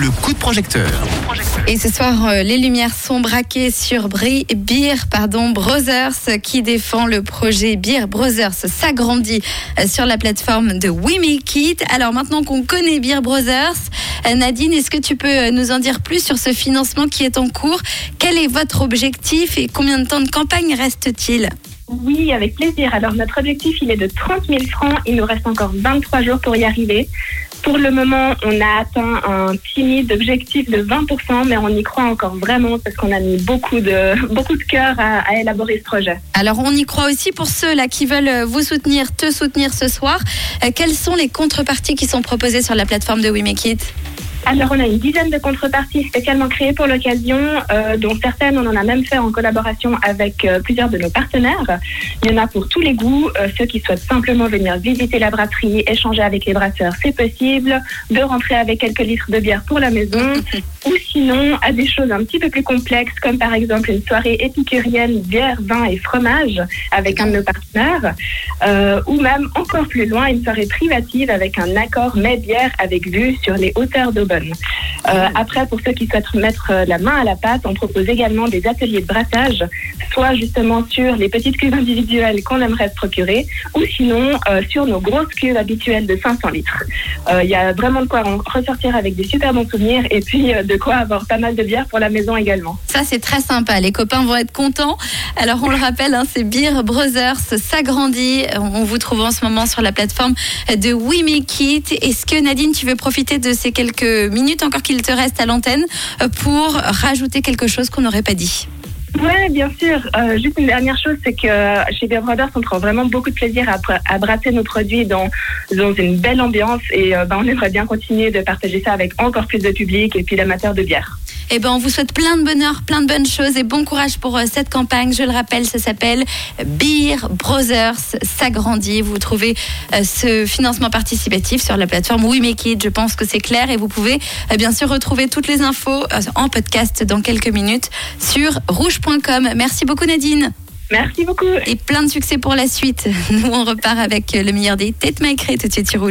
le coup de projecteur. Et ce soir, euh, les lumières sont braquées sur Bri Beer pardon, Brothers qui défend le projet Beer Brothers s'agrandit euh, sur la plateforme de We Make It. Alors maintenant qu'on connaît Beer Brothers, euh, Nadine, est-ce que tu peux nous en dire plus sur ce financement qui est en cours? Quel est votre objectif et combien de temps de campagne reste-t-il? Oui, avec plaisir. Alors notre objectif, il est de 30 000 francs. Il nous reste encore 23 jours pour y arriver. Pour le moment, on a atteint un timide objectif de 20%, mais on y croit encore vraiment parce qu'on a mis beaucoup de, beaucoup cœur à, élaborer ce projet. Alors on y croit aussi pour ceux là qui veulent vous soutenir, te soutenir ce soir. Euh, quelles sont les contreparties qui sont proposées sur la plateforme de We Make It? Alors, on a une dizaine de contreparties spécialement créées pour l'occasion, euh, dont certaines, on en a même fait en collaboration avec euh, plusieurs de nos partenaires. Il y en a pour tous les goûts. Euh, ceux qui souhaitent simplement venir visiter la brasserie, échanger avec les brasseurs, c'est possible. De rentrer avec quelques litres de bière pour la maison. ou sinon, à des choses un petit peu plus complexes, comme par exemple une soirée épicurienne, bière, vin et fromage avec un de nos partenaires. ou même encore plus loin, une soirée privative avec un accord mets-bière avec vue sur les hauteurs euh, après, pour ceux qui souhaitent mettre euh, la main à la pâte, on propose également des ateliers de brassage, soit justement sur les petites cuves individuelles qu'on aimerait se procurer, ou sinon euh, sur nos grosses cuves habituelles de 500 litres. Il y a vraiment de quoi ressortir avec des super bons souvenirs et puis de quoi avoir pas mal de bière pour la maison également. Ça, c'est très sympa. Les copains vont être contents. Alors, on le rappelle, hein, c'est Beer Brothers s'agrandit. On vous trouve en ce moment sur la plateforme de We. Est-ce que Nadine, tu veux profiter de ces quelques minutes encore qu'il te reste à l'antenne euh, pour rajouter quelque chose qu'on n'aurait pas dit. Oui, bien sûr. Euh, juste une dernière chose, c'est que chez Beer Brothers, on prend vraiment beaucoup de plaisir à, brasser nos produits dans, dans une belle ambiance et euh, ben, on aimerait bien continuer de partager ça avec encore plus de public et puis d'amateurs de bière. Eh ben, on vous souhaite plein de bonheur, plein de bonnes choses et bon courage pour euh, cette campagne. Je le rappelle, ça s'appelle Beer Brothers s'agrandit. Vous trouvez euh, ce financement participatif sur la plateforme We Make It. Je pense que c'est clair et vous pouvez euh, bien sûr retrouver toutes les infos en podcast dans quelques minutes sur rouge.com. Merci beaucoup Nadine. Merci beaucoup. Et plein de succès pour la suite. Nous, on repart avec le meilleur des têtes maïcrées tout de suite sur Rouge.